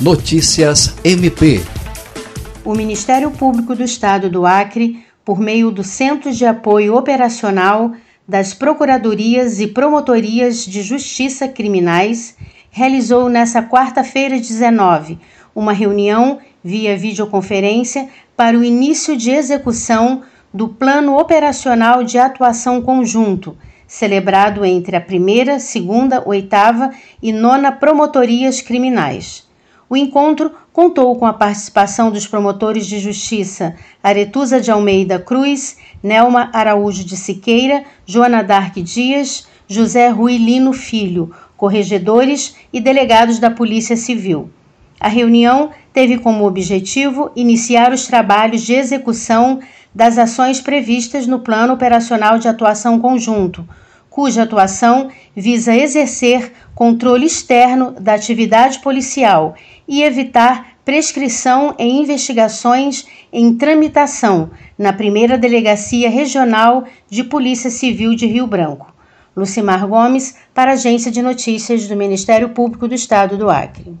Notícias MP. O Ministério Público do Estado do Acre, por meio do Centro de Apoio Operacional das Procuradorias e Promotorias de Justiça Criminais, realizou nesta quarta-feira 19 uma reunião via videoconferência para o início de execução do Plano Operacional de Atuação Conjunto, celebrado entre a primeira, segunda, oitava e nona promotorias criminais. O encontro contou com a participação dos promotores de justiça Aretusa de Almeida Cruz, Nelma Araújo de Siqueira, Joana Dark Dias, José Rui Lino Filho, corregedores e delegados da Polícia Civil. A reunião teve como objetivo iniciar os trabalhos de execução das ações previstas no Plano Operacional de Atuação Conjunto, cuja atuação visa exercer controle externo da atividade policial e evitar prescrição em investigações em tramitação na primeira Delegacia Regional de Polícia Civil de Rio Branco. Lucimar Gomes, para a Agência de Notícias do Ministério Público do Estado do Acre.